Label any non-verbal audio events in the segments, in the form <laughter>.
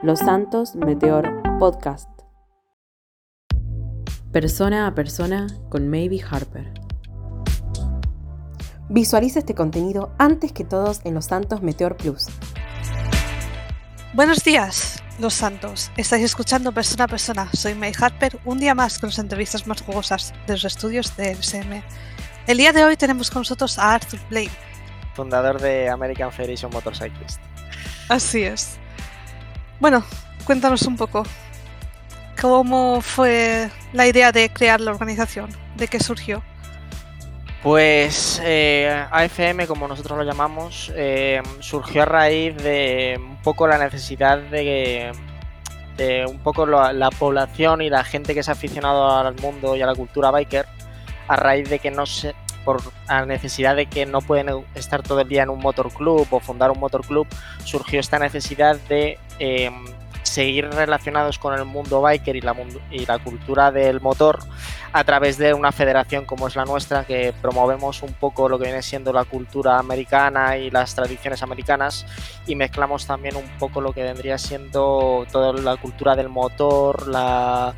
Los Santos Meteor Podcast. Persona a persona con Maybe Harper. Visualiza este contenido antes que todos en Los Santos Meteor Plus. Buenos días, Los Santos. Estáis escuchando Persona a Persona. Soy May Harper, un día más con las entrevistas más jugosas de los estudios de LSM. El día de hoy tenemos con nosotros a Arthur Blake, fundador de American Federation Motorcyclist. Así es. Bueno, cuéntanos un poco. ¿Cómo fue la idea de crear la organización? ¿De qué surgió? Pues eh, AFM, como nosotros lo llamamos, eh, surgió a raíz de un poco la necesidad de, de un poco la, la, población y la gente que se ha aficionado al mundo y a la cultura biker, a raíz de que no se, por la necesidad de que no pueden estar todo el día en un motor club o fundar un motor club, surgió esta necesidad de eh, seguir relacionados con el mundo biker y la cultura del motor a través de una federación como es la nuestra, que promovemos un poco lo que viene siendo la cultura americana y las tradiciones americanas y mezclamos también un poco lo que vendría siendo toda la cultura del motor, la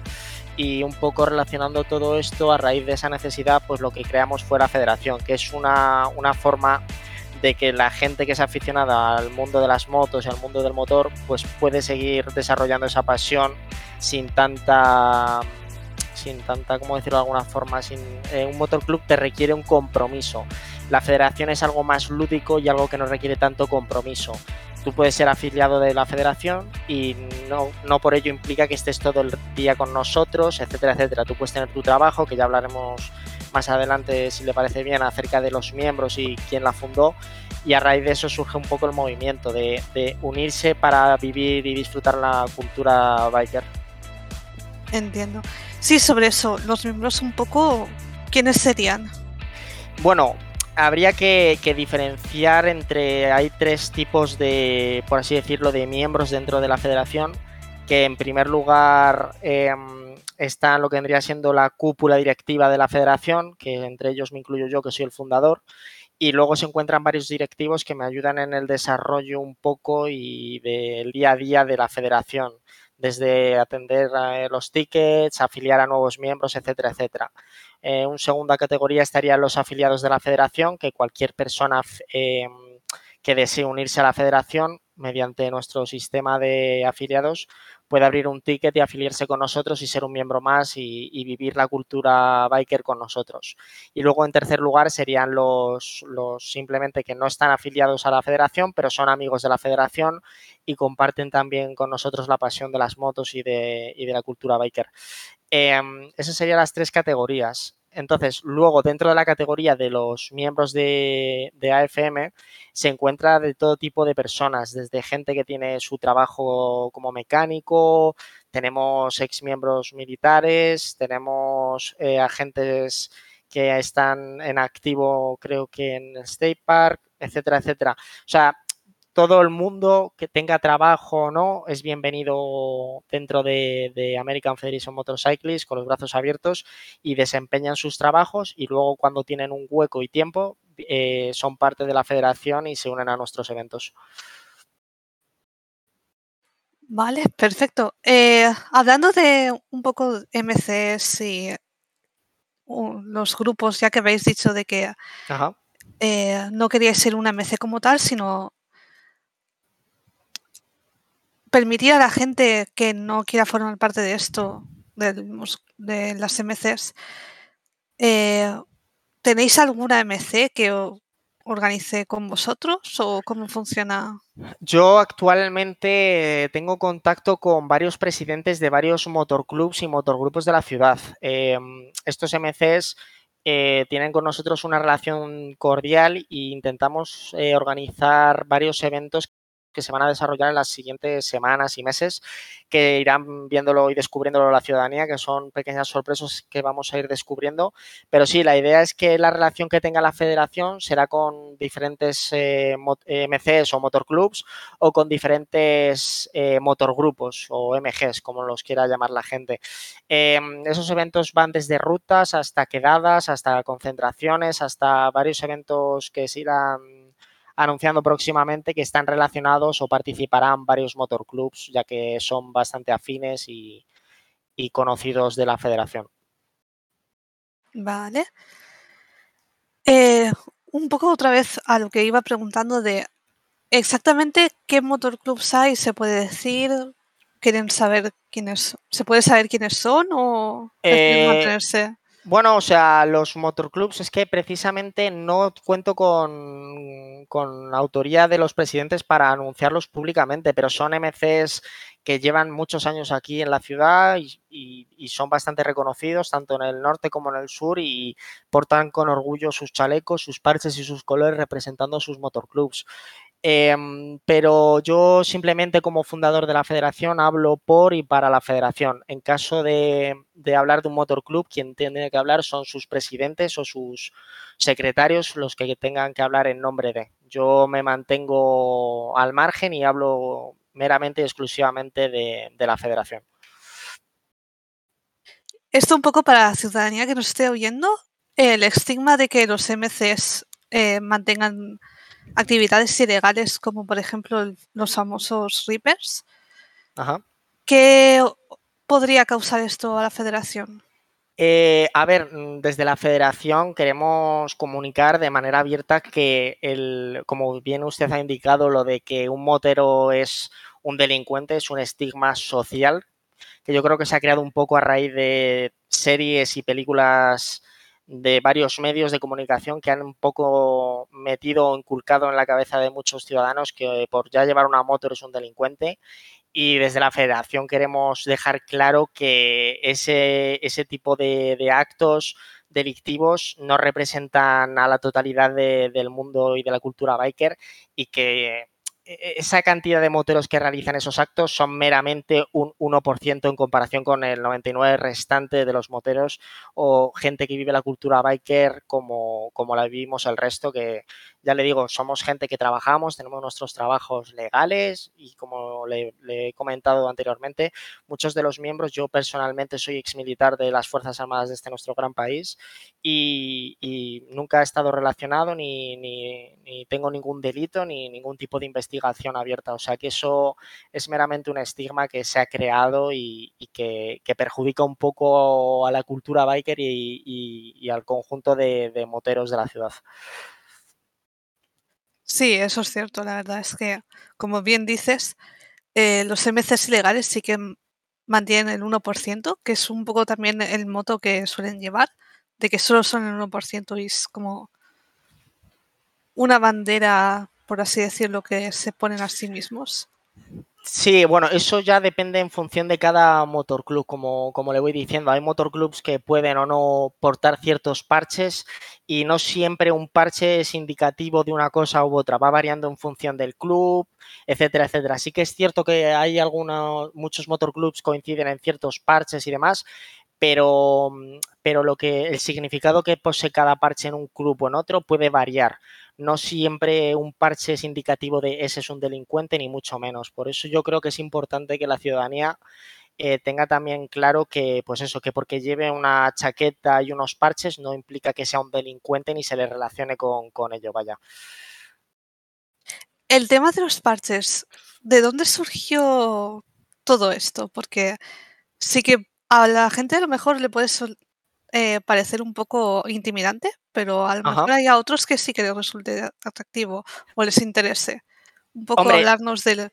y un poco relacionando todo esto a raíz de esa necesidad, pues lo que creamos fue la federación, que es una, una forma de que la gente que es aficionada al mundo de las motos y al mundo del motor, pues puede seguir desarrollando esa pasión sin tanta sin tanta, como decirlo de alguna forma, sin eh, un motor club te requiere un compromiso. La federación es algo más lúdico y algo que no requiere tanto compromiso. Tú puedes ser afiliado de la federación y no, no por ello implica que estés todo el día con nosotros, etcétera, etcétera. Tú puedes tener tu trabajo, que ya hablaremos más adelante, si le parece bien, acerca de los miembros y quién la fundó. Y a raíz de eso surge un poco el movimiento de, de unirse para vivir y disfrutar la cultura biker. Entiendo. Sí, sobre eso, los miembros un poco, ¿quiénes serían? Bueno, habría que, diferenciar entre, hay tres tipos de, por así decirlo, de miembros dentro de la federación, que en primer lugar eh, está lo que vendría siendo la cúpula directiva de la federación, que entre ellos me incluyo yo, que soy el fundador, y luego se encuentran varios directivos que me ayudan en el desarrollo un poco y del día a día de la federación desde atender eh, los tickets, afiliar a nuevos miembros, etcétera, etcétera. Eh, segunda categoría estarían los afiliados de la federación, que cualquier persona eh, que desee unirse a la federación mediante nuestro sistema de afiliados puede abrir un ticket y afiliarse con nosotros y ser un miembro más y, vivir la cultura biker con nosotros. Y luego, en tercer lugar, serían los, los simplemente que no están afiliados a la federación, pero son amigos de la federación y comparten también con nosotros la pasión de las motos y de, y de la cultura biker. Eh, esas serían las tres categorías. Entonces, luego dentro de la categoría de los miembros de, AFM se encuentra de todo tipo de personas, desde gente que tiene su trabajo como mecánico, tenemos ex miembros militares, tenemos eh, agentes que están en activo, creo que en State Park, etcétera, etcétera. O sea, todo el mundo que tenga trabajo o no es bienvenido dentro de, de, American Federation Motorcyclist con los brazos abiertos y desempeñan sus trabajos y luego cuando tienen un hueco y tiempo eh, son parte de la federación y se unen a nuestros eventos. Vale, perfecto. Eh, hablando de un poco MCs y uh, los grupos, ya que habéis dicho de que eh, no queríais ser una MC como tal, sino permitir a la gente que no quiera formar parte de esto, de, las MCs, eh, ¿tenéis alguna MC que organice con vosotros o cómo funciona? Yo actualmente tengo contacto con varios presidentes de varios motorclubs y motorgrupos de la ciudad. Eh, estos MCs eh, tienen con nosotros una relación cordial e intentamos eh, organizar varios eventos que se van a desarrollar en las siguientes semanas y meses, que irán viéndolo y descubriéndolo la ciudadanía, que son pequeñas sorpresas que vamos a ir descubriendo. Pero sí, la idea es que la relación que tenga la federación será con diferentes eh, MCs o motorclubs o con diferentes eh, motorgrupos o MGs, como los quiera llamar la gente. Eh, esos eventos van desde rutas hasta quedadas, hasta concentraciones, hasta varios eventos que se irán anunciando próximamente que están relacionados o participarán varios motorclubs, ya que son bastante afines y, y conocidos de la federación. Vale. Eh, un poco otra vez a lo que iba preguntando de exactamente qué motorclubs hay, se puede decir, quieren saber quiénes, se puede saber quiénes son o Eh, mantenerse. Bueno, o sea, los motorclubs es que precisamente no cuento con, con autoría de los presidentes para anunciarlos públicamente, pero son MCs que llevan muchos años aquí en la ciudad y, son bastante reconocidos tanto en el norte como en el sur y portan con orgullo sus chalecos, sus parches y sus colores representando sus motorclubs. Em, pero yo simplemente como fundador de la federación hablo por y para la federación. En caso de, hablar de un motorclub, quien tiene que hablar son sus presidentes o sus secretarios los que tengan que hablar en nombre de. Yo me mantengo al margen y hablo meramente y exclusivamente de, de la federación. Esto un poco para la ciudadanía que nos esté oyendo, el estigma de que los MCs eh, mantengan actividades ilegales como por ejemplo los famosos Reapers, Ajá. ¿qué podría causar esto a la federación? Eh, a ver, desde la federación queremos comunicar de manera abierta que, el, como bien usted ha indicado, lo de que un motero es un delincuente es un estigma social que yo creo que se ha creado un poco a raíz de series y películas de varios medios de comunicación que han un poco metido o inculcado en la cabeza de muchos ciudadanos que por ya llevar una moto eres un delincuente. Y desde la federación queremos dejar claro que ese, ese tipo de, de actos delictivos no representan a la totalidad de- del mundo y de la cultura biker y que esa cantidad de moteros que realizan esos actos son meramente un 1% en comparación con el 99% restante de los moteros o gente que vive la cultura biker como, como la vivimos el resto, que ya le digo, somos gente que trabajamos, tenemos nuestros trabajos legales y como le, le he comentado anteriormente, muchos de los miembros, yo personalmente soy exmilitar de las Fuerzas Armadas de este nuestro gran país y, y nunca he estado relacionado ni, ni, ni tengo ningún delito ni ningún tipo de investigación abierta. O sea que eso es meramente un estigma que se ha creado y, que, perjudica un poco a la cultura biker y, al conjunto de, de moteros de la ciudad. Sí, eso es cierto. La verdad es que, como bien dices, eh, los MCs ilegales sí que mantienen el 1%, que es un poco también el moto que suelen llevar, de que solo son el 1% y es como una bandera, por así decirlo, que se ponen a sí mismos. Sí, bueno, eso ya depende en función de cada motorclub, como, como le voy diciendo. Hay motorclubs que pueden o no portar ciertos parches y no siempre un parche es indicativo de una cosa u otra, va variando en función del club, etcétera, etcétera. Sí que es cierto que hay algunos, muchos motorclubs coinciden en ciertos parches y demás, pero, pero lo que el significado que posee cada parche en un club o en otro puede variar. No siempre un parche es indicativo de ese es un delincuente, ni mucho menos. Por eso yo creo que es importante que la ciudadanía eh, tenga también claro que, pues eso, que porque lleve una chaqueta y unos parches no implica que sea un delincuente ni se le relacione con, con ello, vaya. El tema de los parches, ¿de dónde surgió todo esto? Porque sí que a la gente a lo mejor le puede eh, parecer un poco intimidante, pero a lo Ajá. mejor hay a otros que sí que les resulte atractivo o les interese. Un poco Hombre, hablarnos de, de,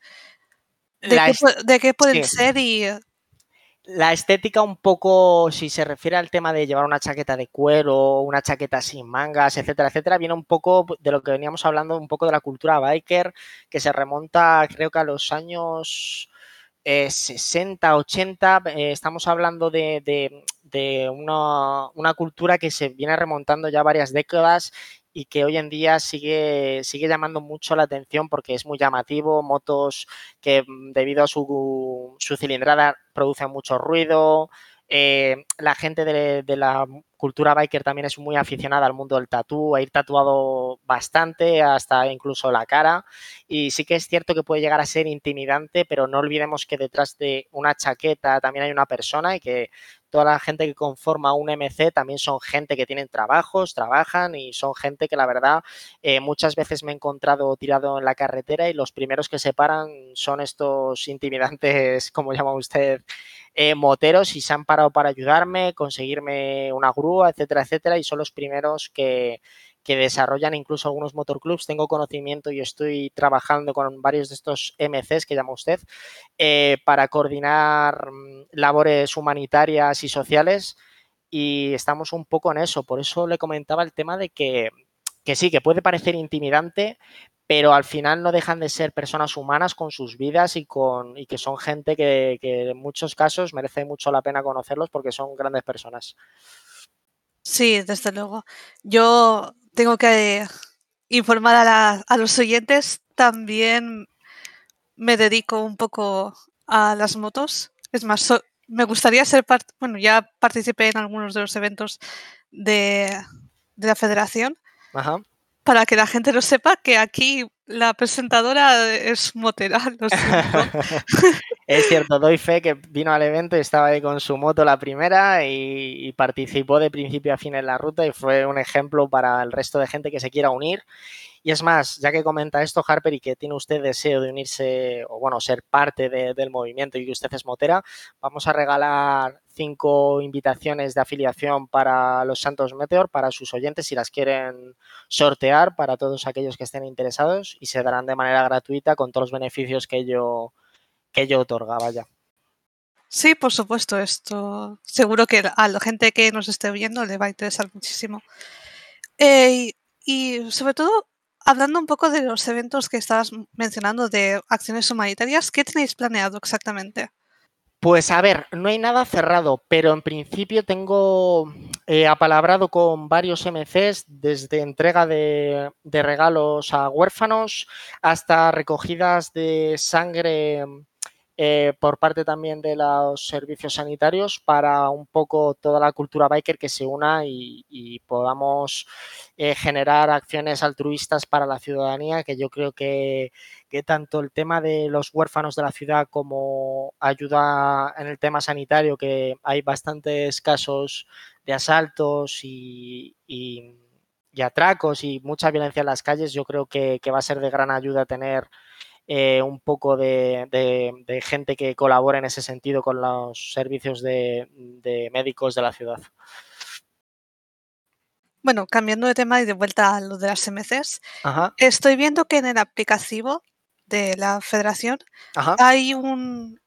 qué, est- pu- de qué pueden sí. ser y La estética un poco, si se refiere al tema de llevar una chaqueta de cuero, una chaqueta sin mangas, etcétera, etcétera, viene un poco de lo que veníamos hablando, un poco de la cultura biker, que se remonta creo que a los años eh, 60, 80, eh, estamos hablando de, de, de una, una, cultura que se viene remontando ya varias décadas y que hoy en día sigue, sigue llamando mucho la atención porque es muy llamativo, motos que debido a su, su cilindrada producen mucho ruido, eh, la gente de, de, la cultura biker también es muy aficionada al mundo del tatú, a ir tatuado bastante, hasta incluso la cara. Y sí que es cierto que puede llegar a ser intimidante, pero no olvidemos que detrás de una chaqueta también hay una persona y que toda la gente que conforma un MC también son gente que tienen trabajos, trabajan y son gente que la verdad eh, muchas veces me he encontrado tirado en la carretera y los primeros que se paran son estos intimidantes, <laughs> como llama usted, eh, moteros y se han parado para ayudarme, conseguirme una grúa, etcétera, etcétera, y son los primeros que, que desarrollan incluso algunos motorclubs. Tengo conocimiento y estoy trabajando con varios de estos MCs que llama usted eh, para coordinar mm, labores humanitarias y sociales y estamos un poco en eso. Por eso le comentaba el tema de que, que sí, que puede parecer intimidante, pero al final no dejan de ser personas humanas con sus vidas y, con, y que son gente que, que en muchos casos merece mucho la pena conocerlos porque son grandes personas. Sí, desde luego. Yo tengo que informar a, los oyentes. También me dedico un poco a las motos. Es más, me gustaría ser parte, bueno, ya participé en algunos de los eventos de, la federación. Para que la gente lo sepa que aquí la presentadora es motera. <laughs> <laughs> es cierto, doy fe que vino al evento y estaba ahí con su moto la primera y, participó de principio a fin en la ruta y fue un ejemplo para el resto de gente que se quiera unir. Y es más, ya que comenta esto, Harper, y que tiene usted deseo de unirse o, bueno, ser parte del movimiento y que usted es motera, vamos a regalar cinco invitaciones de afiliación para los Santos Meteor, para sus oyentes, si las quieren sortear para todos aquellos que estén interesados y se darán de manera gratuita con todos los beneficios que ello, que ello otorga. Sí, por supuesto, esto seguro que a la gente que nos esté viendo le va a interesar muchísimo. Eh, y sobre todo, hablando un poco de los eventos que estabas mencionando de acciones humanitarias, ¿qué tenéis planeado exactamente? Pues a ver, no hay nada cerrado, pero en principio tengo eh, apalabrado con varios MCs, desde entrega de, de, regalos a huérfanos hasta recogidas de sangre eh, por parte también de los servicios sanitarios para un poco toda la cultura biker que se una y, podamos eh, generar acciones altruistas para la ciudadanía, que yo creo que, tanto el tema de los huérfanos de la ciudad como ayuda en el tema sanitario, que hay bastantes casos de asaltos y, atracos y mucha violencia en las calles, yo creo que va a ser de gran ayuda tener eh, un poco de, gente que colabore en ese sentido con los servicios de, médicos de la ciudad. Bueno, cambiando de tema y de vuelta a lo de las MCs, estoy viendo que en el aplicativo de la federación hay un,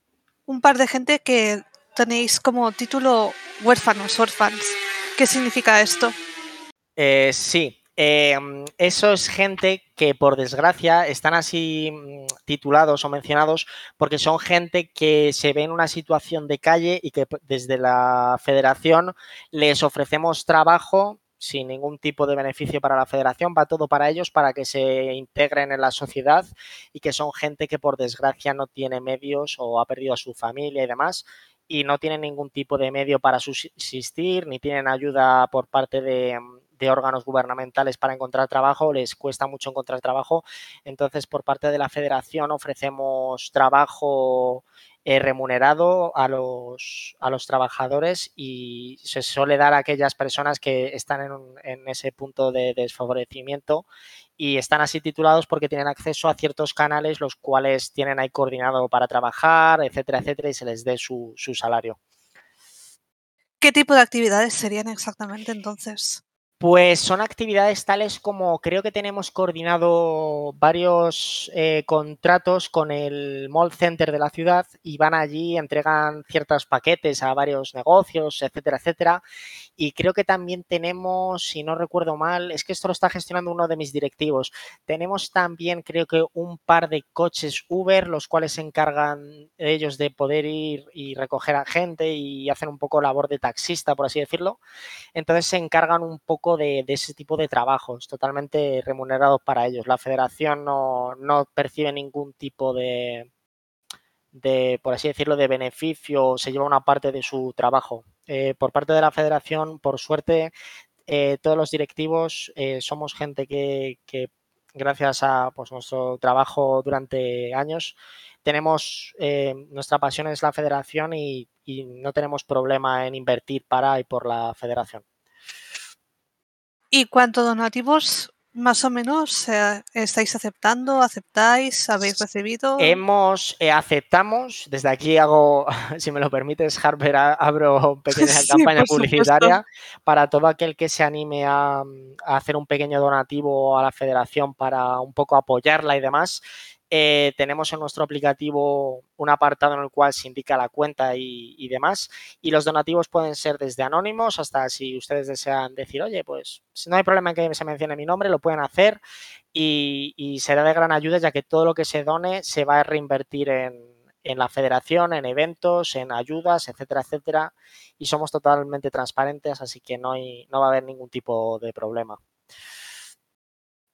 par de gente que tenéis como título huérfanos, orphans. ¿Qué significa esto? Eh, sí, Em, eso es gente que por desgracia están así mm, titulados o mencionados porque son gente que se ve en una situación de calle y que desde la federación les ofrecemos trabajo sin ningún tipo de beneficio para la federación, va todo para ellos, para que se integren en la sociedad y que son gente que por desgracia no tiene medios o ha perdido a su familia y demás y no tienen ningún tipo de medio para subsistir, ni tienen ayuda por parte de, de órganos gubernamentales para encontrar trabajo, les cuesta mucho encontrar trabajo. Entonces, por parte de la federación ofrecemos trabajo eh, remunerado a los, a los trabajadores y se suele dar a aquellas personas que están en, en ese punto de desfavorecimiento y están así titulados porque tienen acceso a ciertos canales los cuales tienen ahí coordinado para trabajar, etcétera, etcétera, y se les dé su, su salario. ¿Qué tipo de actividades serían exactamente entonces? Pues son actividades tales como creo que tenemos coordinado varios eh, contratos con el Mall Center de la ciudad y van allí, entregan ciertos paquetes a varios negocios, etcétera, etcétera. Y creo que también tenemos, si no recuerdo mal, es que esto lo está gestionando uno de mis directivos. Tenemos también, creo que, un par de coches Uber, los cuales se encargan ellos de poder ir y recoger a gente y hacer un poco labor de taxista, por así decirlo. Entonces se encargan un poco de, ese tipo de trabajos, totalmente remunerados para ellos. La federación no, no percibe ningún tipo de, de, por así decirlo, de beneficio, se lleva una parte de su trabajo. Eh, por parte de la federación, por suerte, eh, todos los directivos eh, somos gente que, gracias a pues, nuestro trabajo durante años, tenemos, nuestra pasión es la federación y y no tenemos problema en invertir para y por la federación. ¿Y cuántos donativos más o menos eh, estáis aceptando? ¿Aceptáis? ¿Habéis recibido? Hemos, eh, aceptamos, desde aquí hago, <laughs> si me lo permites, Harper, abro pequeña <laughs> Sí, campaña supuesto. publicitaria para todo aquel que se anime a, a hacer un pequeño donativo a la federación para un poco apoyarla y demás. Eh, tenemos en nuestro aplicativo un apartado en el cual se indica la cuenta y, demás. Y los donativos pueden ser desde anónimos hasta si ustedes desean decir, oye, pues si no hay problema en que se mencione mi nombre, lo pueden hacer y, y será de gran ayuda ya que todo lo que se done se va a reinvertir en, en la federación, en eventos, en ayudas, etcétera, etcétera. Y somos totalmente transparentes, así que no, hay, no va a haber ningún tipo de problema.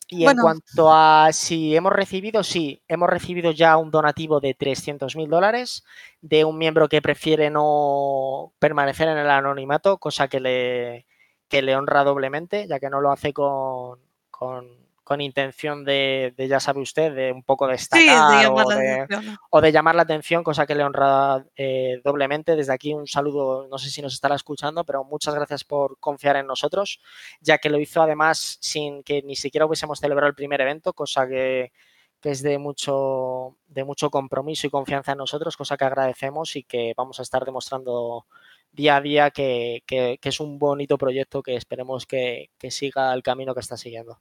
Y en cuanto a si hemos recibido, sí, hemos recibido ya un donativo de 300 mil dólares de un miembro que prefiere no permanecer en el anonimato, cosa que le, que le honra doblemente, ya que no lo hace con, con, con intención de, de, ya sabe usted, de un poco Sí, destacar de o, de, o de llamar la atención, cosa que le honra eh, doblemente. Desde aquí un saludo, no sé si nos estará escuchando, pero muchas gracias por confiar en nosotros, ya que lo hizo además sin que ni siquiera hubiésemos celebrado el primer evento, cosa que, que es de mucho, de mucho compromiso y confianza en nosotros, cosa que agradecemos y que vamos a estar demostrando día a día que, que, que es un bonito proyecto que esperemos que, que siga el camino que está siguiendo.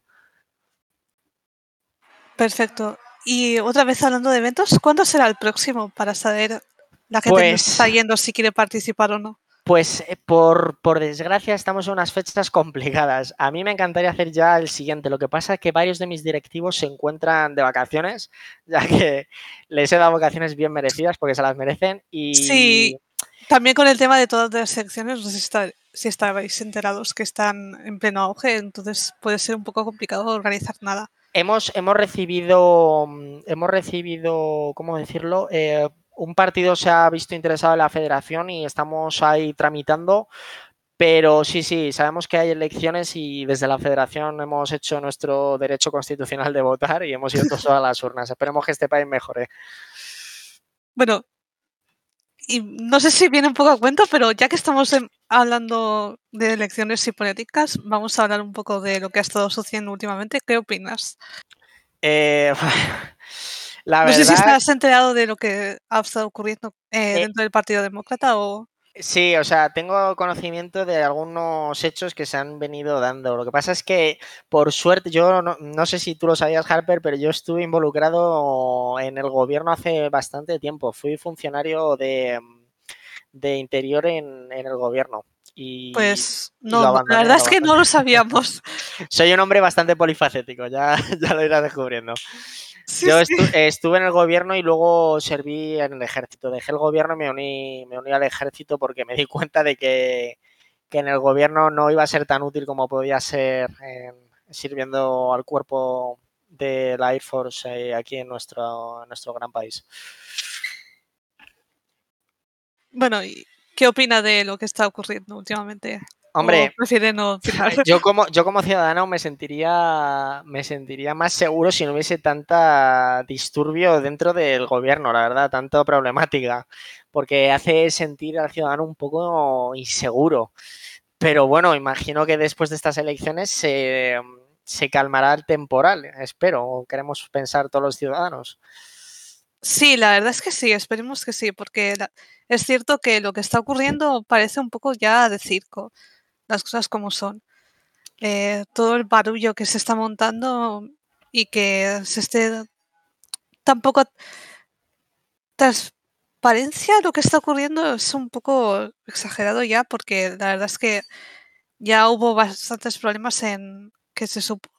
Perfecto. Y otra vez hablando de eventos, ¿cuándo será el próximo para saber la gente que nos Pues- está yendo si quiere participar o no? Pues eh, por, por desgracia estamos en unas fechas complicadas. A mí me encantaría hacer ya el siguiente. Lo que pasa es que varios de mis directivos se encuentran de vacaciones, <laughs> ya que les he dado vacaciones bien merecidas porque se las merecen. Y Sí. También con el tema de todas las secciones, no sé si, está- si estabais enterados que están en pleno auge, entonces puede ser un poco complicado organizar nada. Hemos, hemos recibido, mm, hemos recibido, ¿cómo decirlo? Eh, un partido se ha visto interesado en la federación y estamos ahí tramitando. Pero sí, sí, sabemos que hay elecciones y desde la federación hemos hecho nuestro derecho constitucional de votar y hemos ido <laughs> todos a las urnas. Esperemos que este país mejore. Bueno, y no sé si viene un poco a cuento, pero ya que estamos en- hablando de elecciones hipotéticas, vamos a hablar un poco de lo que ha estado sucediendo últimamente. ¿Qué opinas? Eh, <laughs> la no sé si estás enterado de lo que ha estado ocurriendo eh, Eh, dentro del Partido Demócrata o... Sí, o sea, tengo conocimiento de algunos hechos que se han venido dando. Lo que pasa es que, por suerte, yo no, no sé si tú lo sabías, Harper, pero yo estuve involucrado en el gobierno hace bastante tiempo. Fui funcionario de, de interior en, en el gobierno. Y Pues no, la verdad es que no lo sabíamos. <laughs> soy un hombre bastante polifacético, ya, <laughs> ya lo irás descubriendo. Sí, Yo sí. estu- estuve en el gobierno y luego serví en el ejército. Dejé el gobierno y me uní, me uní al ejército porque me di <laughs> cuenta de que, que en el gobierno no iba a ser tan útil como podía ser en- sirviendo al cuerpo de la Air Force eh, aquí en nuestro, en nuestro gran país. Bueno, ¿y qué opina de lo que está ocurriendo últimamente? Hombre, <laughs> yo como, yo como ciudadano me sentiría, me sentiría más seguro si no hubiese tanta disturbio dentro del gobierno, la verdad, tanta problemática, porque hace sentir al ciudadano un poco inseguro. Pero bueno, imagino que después de estas elecciones se, se calmará el temporal, espero, o queremos pensar todos los ciudadanos. Sí, la verdad es que sí, esperemos que sí, porque la- es cierto que lo que está ocurriendo parece un poco ya de circo, las cosas como son. Eh, todo el barullo que se está montando y que se esté tan poco transparencia lo que está ocurriendo es un poco exagerado ya, porque la verdad es que ya hubo bastantes problemas en que se supo.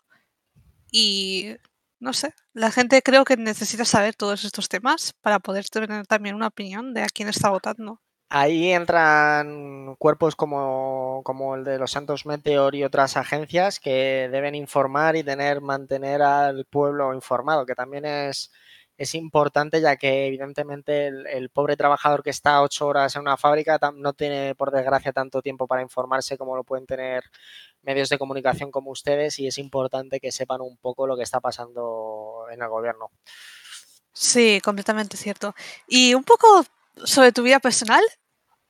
Y no sé, la gente creo que necesita saber todos estos temas para poder tener también una opinión de a quién está votando. Ahí entran cuerpos como, como el de los Santos Meteor y otras agencias que deben informar y tener, mantener al pueblo informado, que también es, es importante ya que evidentemente el, el pobre trabajador que está ocho horas en una fábrica no tiene por desgracia tanto tiempo para informarse como lo pueden tener medios de comunicación como ustedes y es importante que sepan un poco lo que está pasando en el gobierno. Sí, completamente cierto. Y un poco sobre tu vida personal,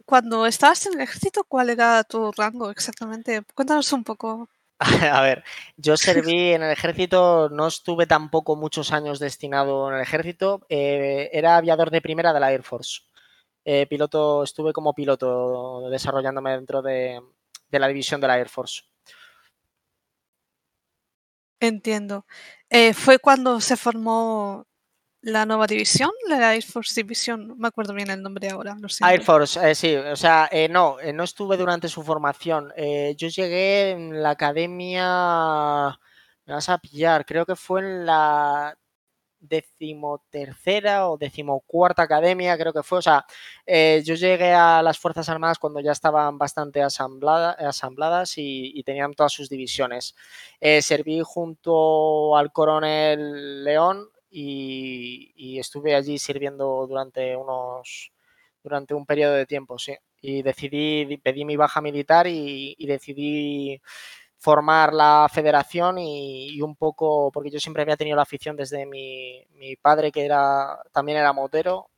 cuando estabas en el ejército, ¿cuál era tu rango exactamente? Cuéntanos un poco. <laughs> A ver, yo <laughs> serví en el ejército, no estuve tampoco muchos años destinado en el ejército, eh, era aviador de primera de la Air Force. Eh, piloto, estuve como piloto desarrollándome dentro de, de la división de la Air Force. Entiendo. Eh, ¿Fue cuando se formó la nueva división? La Air Force Division, no me acuerdo bien el nombre ahora. Lo Air Force, eh, sí, o sea, eh, no, no estuve durante su formación. yo llegué en la academia, me vas a pillar, creo que fue en la decimotercera o decimocuarta academia, creo que fue. O sea, eh, yo llegué a las Fuerzas Armadas cuando ya estaban bastante asambladas y, tenían todas sus divisiones. Eh, serví junto al coronel León y, estuve allí sirviendo durante unos durante un periodo de tiempo, sí. Y decidí, pedí mi baja militar y decidí formar la federación y, un poco, porque yo siempre había tenido la afición desde mi, padre, que era también era motero,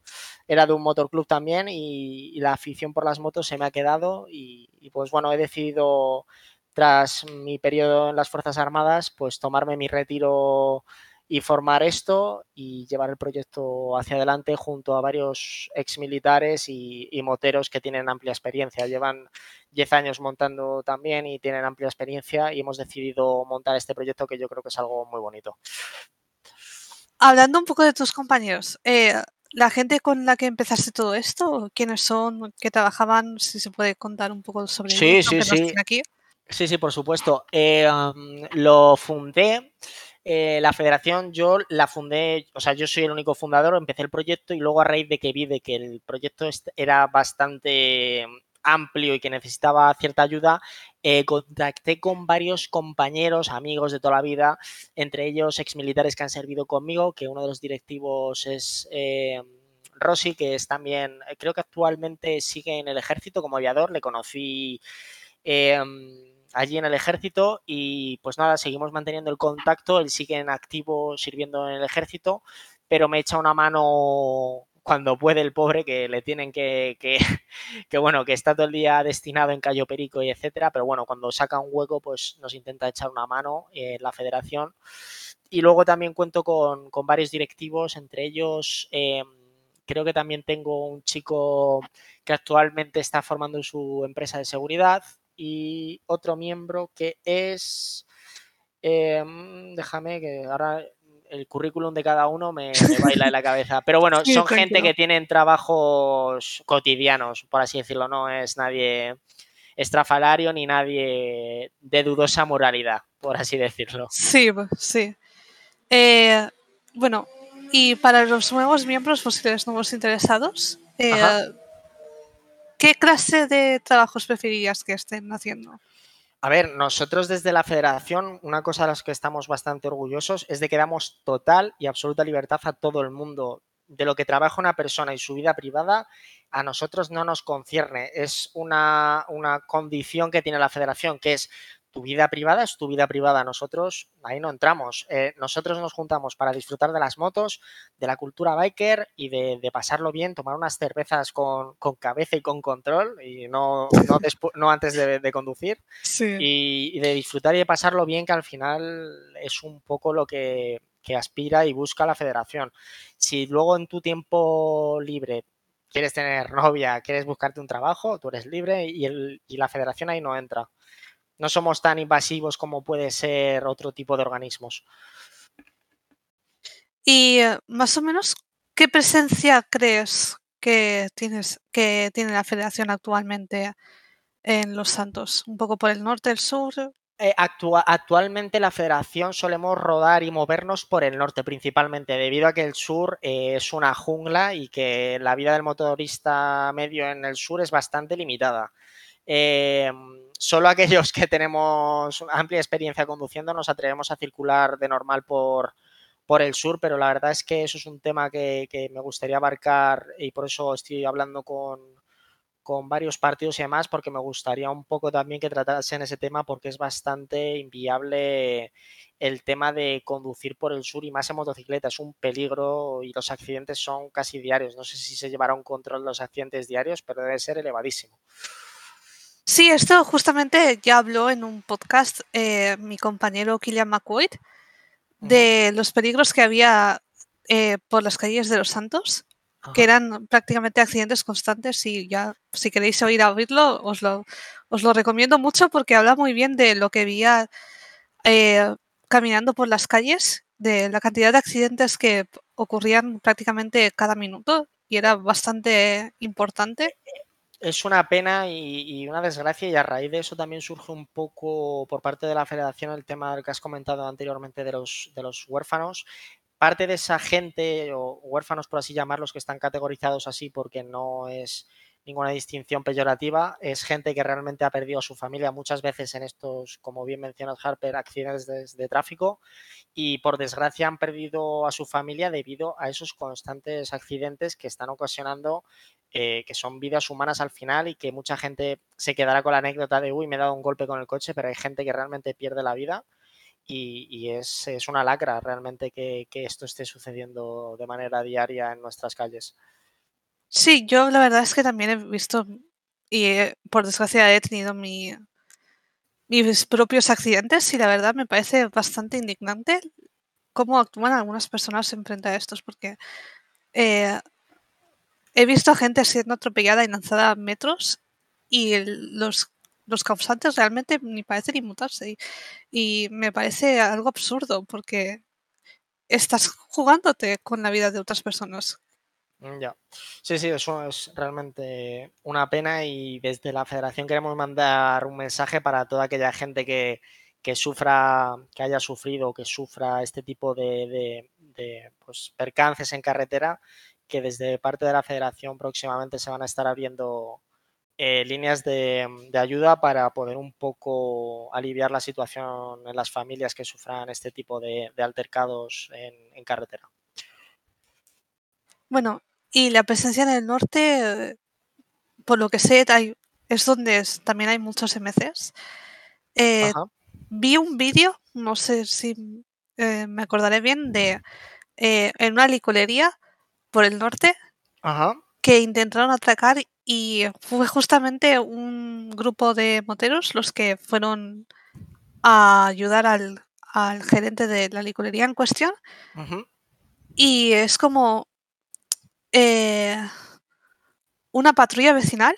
era de un motorclub también y, la afición por las motos se me ha quedado y, y, pues bueno, he decidido tras mi periodo en las Fuerzas Armadas, pues tomarme mi retiro y formar esto y llevar el proyecto hacia adelante junto a varios exmilitares y, y moteros que tienen amplia experiencia. Llevan 10 años montando también y tienen amplia experiencia y hemos decidido montar este proyecto que yo creo que es algo muy bonito. Hablando un poco de tus compañeros, eh, la gente con la que empezaste todo esto, ¿quiénes son? ¿Qué trabajaban? Si se puede contar un poco sobre sí, sí, sí. aquí. Sí, sí, por supuesto. Eh, lo fundé eh, la federación yo la fundé, o sea, yo soy el único fundador, empecé el proyecto y luego a raíz de que vi de que el proyecto era bastante amplio y que necesitaba cierta ayuda, eh, contacté con varios compañeros, amigos de toda la vida, entre ellos exmilitares que han servido conmigo, que uno de los directivos es eh, Rossi, que es también, creo que actualmente sigue en el ejército como aviador, le conocí allí en el ejército y pues nada, seguimos manteniendo el contacto, él sigue en activo sirviendo en el ejército, pero me echa una mano cuando puede el pobre, que le tienen que, <laughs> que, bueno, que está todo el día destinado en Cayo Perico y etcétera, pero bueno, cuando saca un hueco, pues nos intenta echar una mano en la federación. Y luego también cuento con, con varios directivos, entre ellos em, creo que también tengo un chico que actualmente está formando su empresa de seguridad, y otro miembro que es, em, déjame que ahora el currículum de cada uno me, baila en la cabeza. Pero bueno, <laughs> son gente que tienen trabajos cotidianos, por así decirlo, no es nadie estrafalario ni nadie de dudosa moralidad, por así decirlo. Sí, sí. Eh, bueno, y para los nuevos miembros, posibles nuevos interesados, eh, ¿Qué clase de trabajos preferirías que estén haciendo? A ver, nosotros desde la federación, una cosa de las que estamos bastante orgullosos es de que damos total y absoluta libertad a todo el mundo. De lo que trabaja una persona y su vida privada, a nosotros no nos concierne. Es una, una condición que tiene la federación, que es tu vida privada es tu vida privada. Nosotros ahí no entramos. Eh, nosotros nos juntamos para disfrutar de las motos, de la cultura biker y de, pasarlo bien, tomar unas cervezas con, cabeza y con control y no, no, <laughs> antes de, conducir. Y, de disfrutar y de pasarlo bien, que al final es un poco lo que, aspira y busca la federación. Si luego en tu tiempo libre quieres tener novia, quieres buscarte un trabajo, tú eres libre y, y la federación ahí no entra no somos tan invasivos como puede ser otro tipo de organismos. Y eh, más o menos, ¿qué presencia crees que tienes que tiene la Federación actualmente en Los Santos? ¿Un poco por el norte, el sur? Eh, actualmente la federación solemos rodar y movernos por el norte principalmente, debido a que el sur eh, es una jungla y que la vida del motorista medio en el sur es bastante limitada. Em, solo aquellos que tenemos amplia experiencia conduciendo nos atrevemos a circular de normal por, por el sur, pero la verdad es que eso es un tema que, me gustaría abarcar y por eso estoy hablando con, con varios partidos y demás, porque me gustaría un poco también que tratasen ese tema, porque es bastante inviable el tema de conducir por el sur y más en motocicleta. Es un peligro y los accidentes son casi diarios. No sé si se llevará un control de los accidentes diarios, pero debe ser elevadísimo. Sí, esto justamente ya habló en un podcast eh, mi compañero Killian McQuaid de los peligros que había eh, por las calles de Los Santos, que eran prácticamente accidentes constantes y ya si queréis oír a oírlo os lo, os lo recomiendo mucho porque habla muy bien de lo que había eh, caminando por las calles, de la cantidad de accidentes que ocurrían prácticamente cada minuto y era bastante importante es una pena y, una desgracia y a raíz de eso también surge un poco por parte de la federación el tema que has comentado anteriormente de los, de los huérfanos. Parte de esa gente o huérfanos, por así llamarlos, que están categorizados así porque no es ninguna distinción peyorativa, es gente que realmente ha perdido a su familia muchas veces en estos, como bien mencionas Harper, accidentes de, tráfico y por desgracia han perdido a su familia debido a esos constantes accidentes que están ocasionando eh, que son vidas humanas al final y que mucha gente se quedará con la anécdota de, uy, me he dado un golpe con el coche, pero hay gente que realmente pierde la vida y, es, una lacra realmente que, esto esté sucediendo de manera diaria en nuestras calles. Sí, yo la verdad es que también he visto y por desgracia he tenido mi, mis propios accidentes y la verdad me parece bastante indignante cómo actúan algunas personas en frente a estos porque eh, he visto gente siendo atropellada y lanzada a metros y los, los causantes realmente ni parecen inmutarse. Y, me parece algo absurdo porque estás jugándote con la vida de otras personas. Mm, ya. Sí, sí, eso es realmente una pena y desde la federación queremos mandar un mensaje para toda aquella gente que, que sufra, que haya sufrido o que sufra este tipo de, de pues, percances en carretera que desde parte de la federación próximamente se van a estar abriendo eh, líneas de, ayuda para poder un poco aliviar la situación en las familias que sufran este tipo de, altercados en, carretera. Bueno, y la presencia en el norte, por lo que sé, es donde también hay muchos MCs. Eh, vi un vídeo, no sé si eh, me acordaré bien, de en una licolería por el norte que intentaron atracar y fue justamente un grupo de moteros los que fueron a ayudar al, gerente de la licorería en cuestión. Y es como eh, una patrulla vecinal.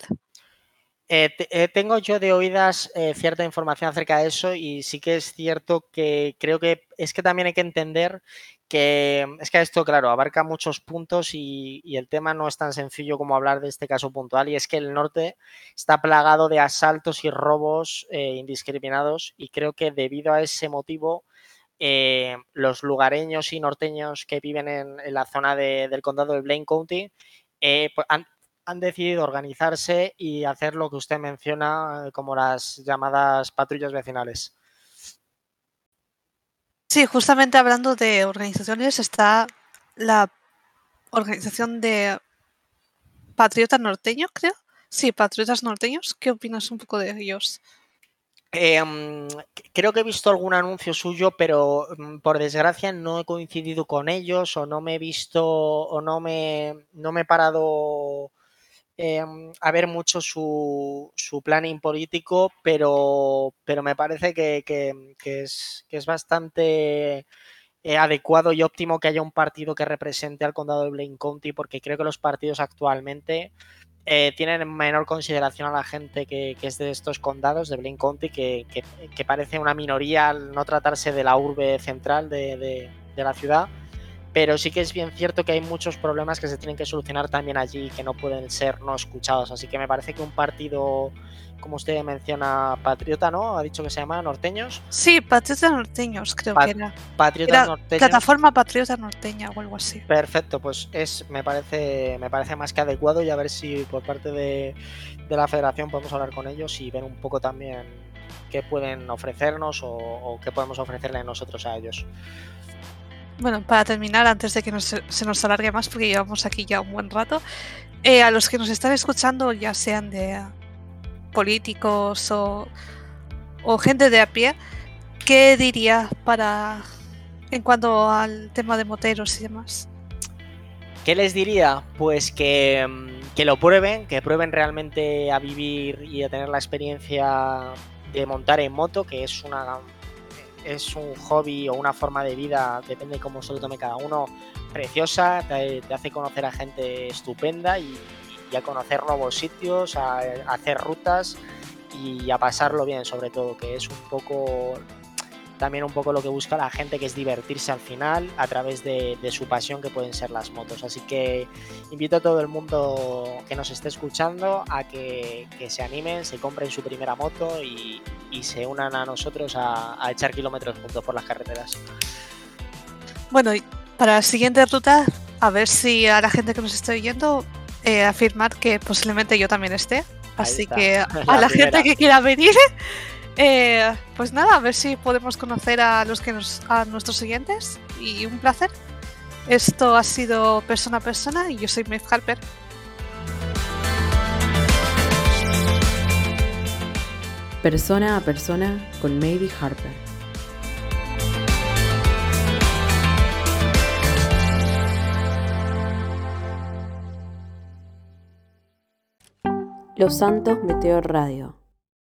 Eh, eh, tengo yo de oídas cierta información acerca de eso y sí que es cierto que creo que es que también hay que entender que es que esto, claro, abarca muchos puntos y, el tema no es tan sencillo como hablar de este caso puntual y es que el norte está plagado de asaltos y robos eh, indiscriminados y creo que debido a ese motivo eh, los lugareños y norteños que viven en, la zona del condado de Blaine County eh, pues han, decidido organizarse y hacer lo que usted menciona como las llamadas patrullas vecinales. Sí, justamente hablando de organizaciones, está la organización de Patriotas Norteños, creo. Sí, Patriotas Norteños. ¿Qué opinas un poco de ellos? Em, creo que he visto algún anuncio suyo, pero mm, por desgracia no he coincidido con ellos o no me he visto o no me, no me he parado Em, a ver mucho su, su, planning político, pero, pero me parece que, es, es, bastante eh, adecuado y óptimo que haya un partido que represente al condado de Blaine County, porque creo que los partidos actualmente eh, tienen menor consideración a la gente que, es de estos condados de Blaine County, que, parece una minoría al no tratarse de la urbe central de la ciudad pero sí que es bien cierto que hay muchos problemas que se tienen que solucionar también allí que no pueden ser no escuchados. Así que me parece que un partido, como usted menciona, Patriota, ¿no? Ha dicho que se llama Norteños. Sí, Patriota Norteños, creo que era. Patriota Norteños. Plataforma Patriota Norteña o algo así. Perfecto, pues es, me parece, me parece más que adecuado y a ver si por parte de, la federación podemos hablar con ellos y ver un poco también qué pueden ofrecernos o, o qué podemos ofrecerle nosotros a ellos. Bueno, para terminar, antes de que se nos alargue más, porque llevamos aquí ya un buen rato, Eh, a los que nos están escuchando, ya sean de políticos o, o gente de a pie, ¿qué diría para en cuanto al tema de moteros y demás? ¿Qué les diría? Pues que, mm, que lo prueben, que prueben realmente a vivir y a tener la experiencia de montar en moto, que es una es un hobby o una forma de vida, depende de cómo se lo tome cada uno, preciosa, te, hace conocer a gente estupenda y, a conocer nuevos sitios, a hacer rutas y a pasarlo bien sobre todo, que es un poco también un poco lo que busca la gente, que es divertirse al final a través de, de, su pasión que pueden ser las motos. Así que invito a todo el mundo que nos esté escuchando a que, que se animen, se compren su primera moto y, y se unan a nosotros a, a, echar kilómetros juntos por las carreteras. Bueno, y para la siguiente ruta, a ver si a la gente que nos esté oyendo, eh, afirmar que posiblemente yo también esté. Así que <laughs> a la, la gente que quiera venir, eh, pues nada, a ver si podemos conocer a los que nos, a nuestros siguientes y un placer. Esto ha sido persona a persona y yo soy Maeve Harper. Persona a persona con Maybe Harper. Los Santos Meteor Radio